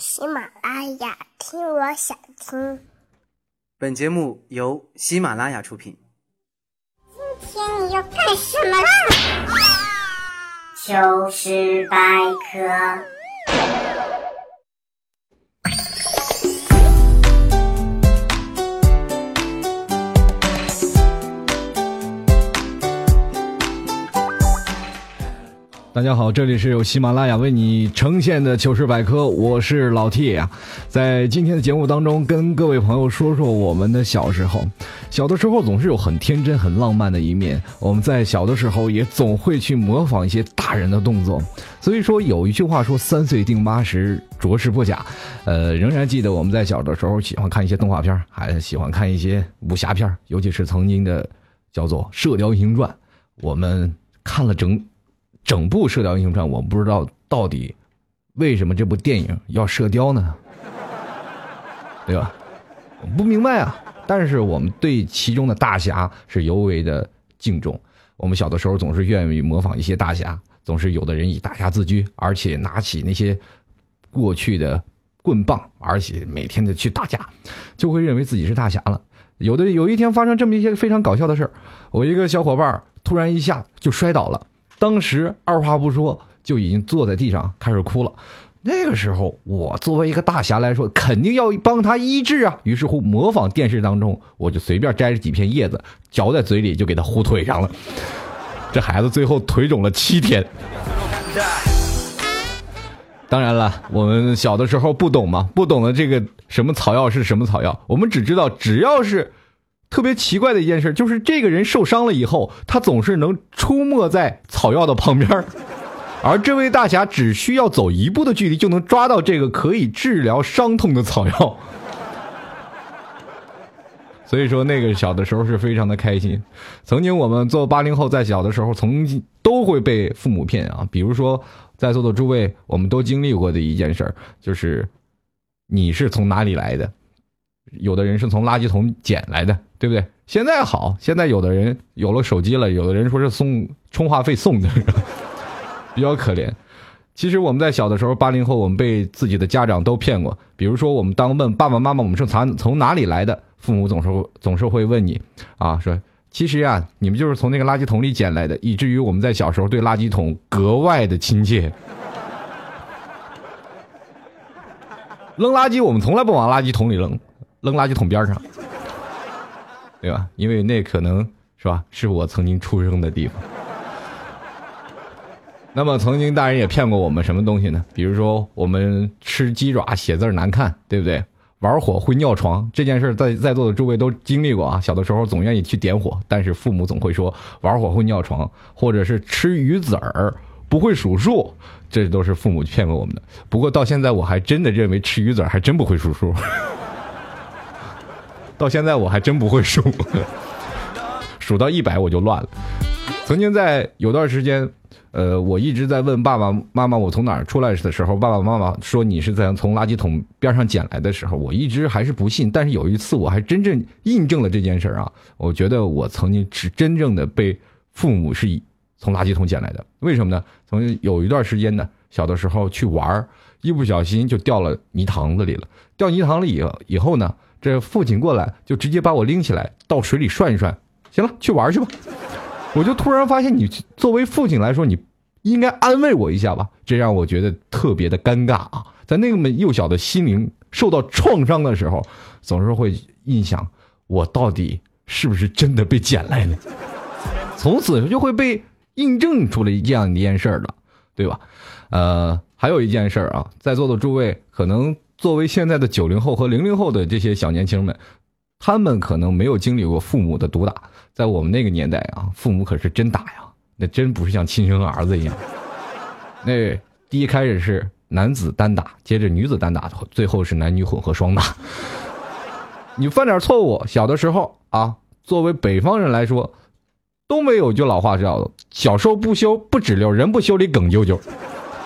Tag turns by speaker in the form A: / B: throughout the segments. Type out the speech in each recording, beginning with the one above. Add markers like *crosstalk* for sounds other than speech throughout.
A: 喜马拉雅，听我想听。
B: 本节目由喜马拉雅出品。
A: 今天你要干什么啦？
C: 糗事百科。
D: 大家好，这里是由喜马拉雅为你呈现的糗事百科，我是老 T 啊。在今天的节目当中，跟各位朋友说说我们的小时候。小的时候总是有很天真、很浪漫的一面，我们在小的时候也总会去模仿一些大人的动作。所以说有一句话说“三岁定八十，着实不假”。呃，仍然记得我们在小的时候喜欢看一些动画片，还喜欢看一些武侠片，尤其是曾经的叫做《射雕英雄传》，我们看了整。整部《射雕英雄传》，我不知道到底为什么这部电影要射雕呢？对吧？不明白啊。但是我们对其中的大侠是尤为的敬重。我们小的时候总是愿意模仿一些大侠，总是有的人以大侠自居，而且拿起那些过去的棍棒，而且每天的去打架，就会认为自己是大侠了。有的有一天发生这么一些非常搞笑的事儿，我一个小伙伴突然一下就摔倒了。当时二话不说就已经坐在地上开始哭了，那个时候我作为一个大侠来说，肯定要帮他医治啊。于是乎，模仿电视当中，我就随便摘了几片叶子，嚼在嘴里就给他糊腿上了。这孩子最后腿肿了七天。当然了，我们小的时候不懂嘛，不懂得这个什么草药是什么草药，我们只知道只要是。特别奇怪的一件事，就是这个人受伤了以后，他总是能出没在草药的旁边而这位大侠只需要走一步的距离，就能抓到这个可以治疗伤痛的草药。所以说，那个小的时候是非常的开心。曾经我们做八零后，在小的时候，曾经都会被父母骗啊。比如说，在座的诸位，我们都经历过的一件事，就是你是从哪里来的？有的人是从垃圾桶捡来的，对不对？现在好，现在有的人有了手机了，有的人说是送充话费送的，比较可怜。其实我们在小的时候，八零后，我们被自己的家长都骗过。比如说，我们当问爸爸妈妈我们是从从哪里来的，父母总是总是会问你啊，说其实啊，你们就是从那个垃圾桶里捡来的，以至于我们在小时候对垃圾桶格外的亲切。扔垃圾，我们从来不往垃圾桶里扔。扔垃圾桶边上，对吧？因为那可能是吧，是我曾经出生的地方。那么，曾经大人也骗过我们什么东西呢？比如说，我们吃鸡爪写字难看，对不对？玩火会尿床这件事，在在座的诸位都经历过啊。小的时候总愿意去点火，但是父母总会说玩火会尿床，或者是吃鱼籽儿不会数数，这都是父母骗过我们的。不过到现在，我还真的认为吃鱼籽儿还真不会数数。到现在我还真不会数，*laughs* 数到一百我就乱了。曾经在有段时间，呃，我一直在问爸爸妈妈我从哪儿出来的时候，爸爸妈妈说你是在从垃圾桶边上捡来的时候，我一直还是不信。但是有一次我还真正印证了这件事啊！我觉得我曾经是真正的被父母是以从垃圾桶捡来的。为什么呢？从有一段时间呢，小的时候去玩一不小心就掉了泥塘子里了。掉泥塘里以以后呢？这父亲过来就直接把我拎起来到水里涮一涮，行了，去玩去吧。我就突然发现，你作为父亲来说，你应该安慰我一下吧。这让我觉得特别的尴尬啊！在那么幼小的心灵受到创伤的时候，总是会印象我到底是不是真的被捡来的。从此就会被印证出了这样一件事儿了，对吧？呃，还有一件事儿啊，在座的诸位可能。作为现在的九零后和零零后的这些小年轻们，他们可能没有经历过父母的毒打。在我们那个年代啊，父母可是真打呀，那真不是像亲生儿子一样。那第一开始是男子单打，接着女子单打，最后是男女混合双打。你犯点错误，小的时候啊，作为北方人来说，东北有句老话叫“小时候不修不直溜，人不修理梗啾啾”，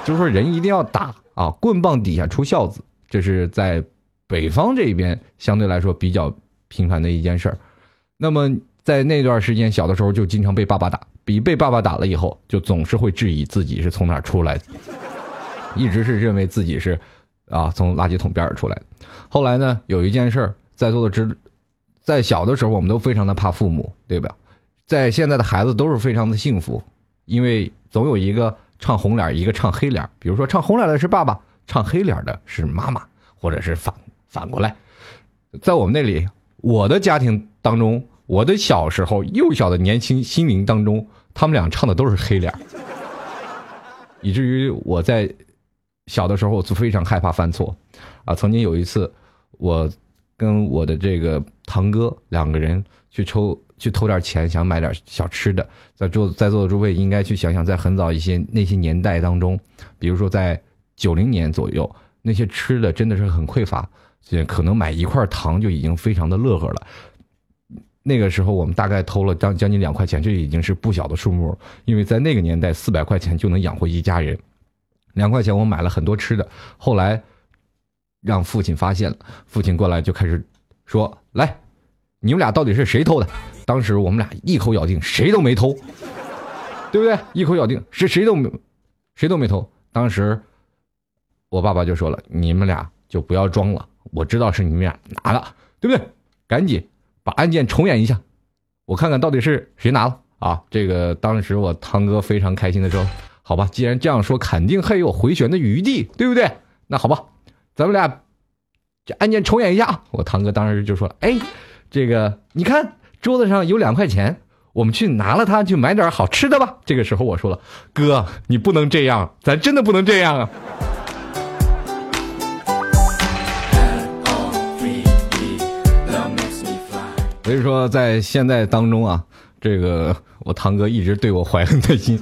D: 就是说人一定要打啊，棍棒底下出孝子。这是在北方这边相对来说比较频繁的一件事儿。那么在那段时间，小的时候就经常被爸爸打，比被爸爸打了以后，就总是会质疑自己是从哪儿出来的，一直是认为自己是啊，从垃圾桶边儿出来的。后来呢，有一件事儿，在座的知，在小的时候我们都非常的怕父母，对吧？在现在的孩子都是非常的幸福，因为总有一个唱红脸，一个唱黑脸。比如说唱红脸的是爸爸，唱黑脸的是妈妈，或者是反反过来。在我们那里，我的家庭当中，我的小时候幼小的年轻心灵当中，他们俩唱的都是黑脸，以至于我在小的时候我就非常害怕犯错。啊，曾经有一次，我跟我的这个堂哥两个人去抽。去偷点钱，想买点小吃的。在座在座的诸位应该去想想，在很早一些那些年代当中，比如说在九零年左右，那些吃的真的是很匮乏，可能买一块糖就已经非常的乐呵了。那个时候我们大概偷了将将近两块钱，这已经是不小的数目，因为在那个年代四百块钱就能养活一家人。两块钱我买了很多吃的，后来让父亲发现了，父亲过来就开始说：“来，你们俩到底是谁偷的？”当时我们俩一口咬定谁都没偷，对不对？一口咬定是谁都没，谁都没偷。当时我爸爸就说了：“你们俩就不要装了，我知道是你们俩拿的，对不对？赶紧把案件重演一下，我看看到底是谁拿了啊！”这个当时我堂哥非常开心的说：“好吧，既然这样说，肯定还有回旋的余地，对不对？那好吧，咱们俩这案件重演一下。”我堂哥当时就说了：“哎，这个你看。”桌子上有两块钱，我们去拿了它，去买点好吃的吧。这个时候我说了：“哥，你不能这样，咱真的不能这样啊。”所以说，在现在当中啊，这个我堂哥一直对我怀恨在心。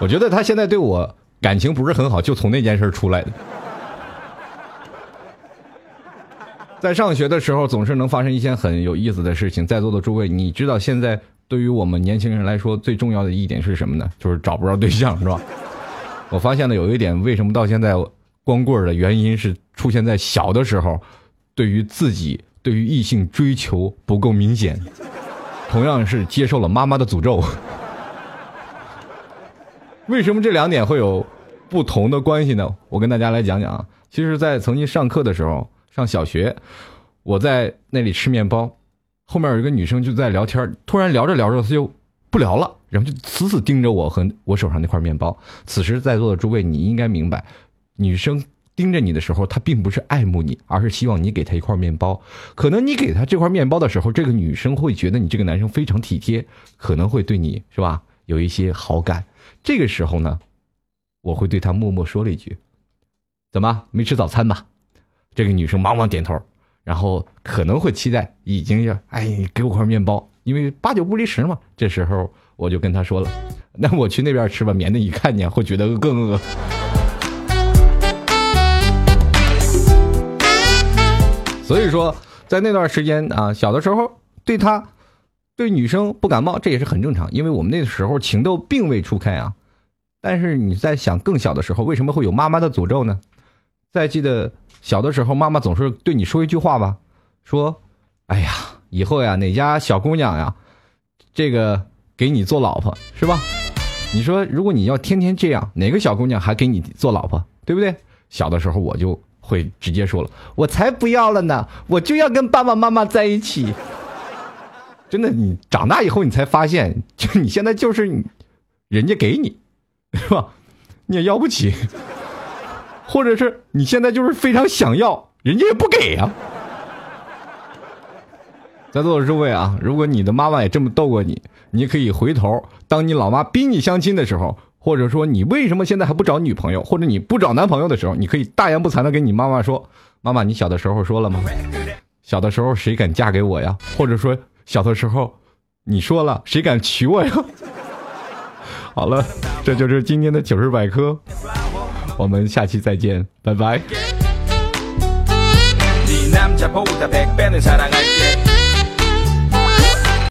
D: 我觉得他现在对我感情不是很好，就从那件事出来的。在上学的时候，总是能发生一件很有意思的事情。在座的诸位，你知道现在对于我们年轻人来说，最重要的一点是什么呢？就是找不着对象，是吧？我发现了有一点，为什么到现在光棍的原因是出现在小的时候，对于自己对于异性追求不够明显，同样是接受了妈妈的诅咒。为什么这两点会有不同的关系呢？我跟大家来讲讲啊。其实，在曾经上课的时候。上小学，我在那里吃面包，后面有一个女生就在聊天，突然聊着聊着，她就不聊了，然后就死死盯着我和我手上那块面包。此时在座的诸位，你应该明白，女生盯着你的时候，他并不是爱慕你，而是希望你给他一块面包。可能你给他这块面包的时候，这个女生会觉得你这个男生非常体贴，可能会对你是吧有一些好感。这个时候呢，我会对她默默说了一句：“怎么没吃早餐吧？”这个女生忙忙点头，然后可能会期待，已经要哎给我块面包，因为八九不离十嘛。这时候我就跟她说了，*laughs* 那我去那边吃吧，免得一看见会觉得更饿。所以说，在那段时间啊，小的时候对他，对女生不感冒，这也是很正常，因为我们那个时候情窦并未初开啊。但是你在想更小的时候，为什么会有妈妈的诅咒呢？再记得。小的时候，妈妈总是对你说一句话吧，说：“哎呀，以后呀，哪家小姑娘呀，这个给你做老婆是吧？你说，如果你要天天这样，哪个小姑娘还给你做老婆，对不对？”小的时候，我就会直接说了：“我才不要了呢，我就要跟爸爸妈妈在一起。*laughs* ”真的，你长大以后，你才发现，就你现在就是人家给你，是吧？你也要不起。或者是你现在就是非常想要，人家也不给呀。在座的诸位啊，如果你的妈妈也这么逗过你，你可以回头，当你老妈逼你相亲的时候，或者说你为什么现在还不找女朋友，或者你不找男朋友的时候，你可以大言不惭的跟你妈妈说：“妈妈，你小的时候说了吗？小的时候谁敢嫁给我呀？或者说小的时候你说了谁敢娶我呀？” *laughs* 好了，这就是今天的糗事百科。我们下期再见，拜拜。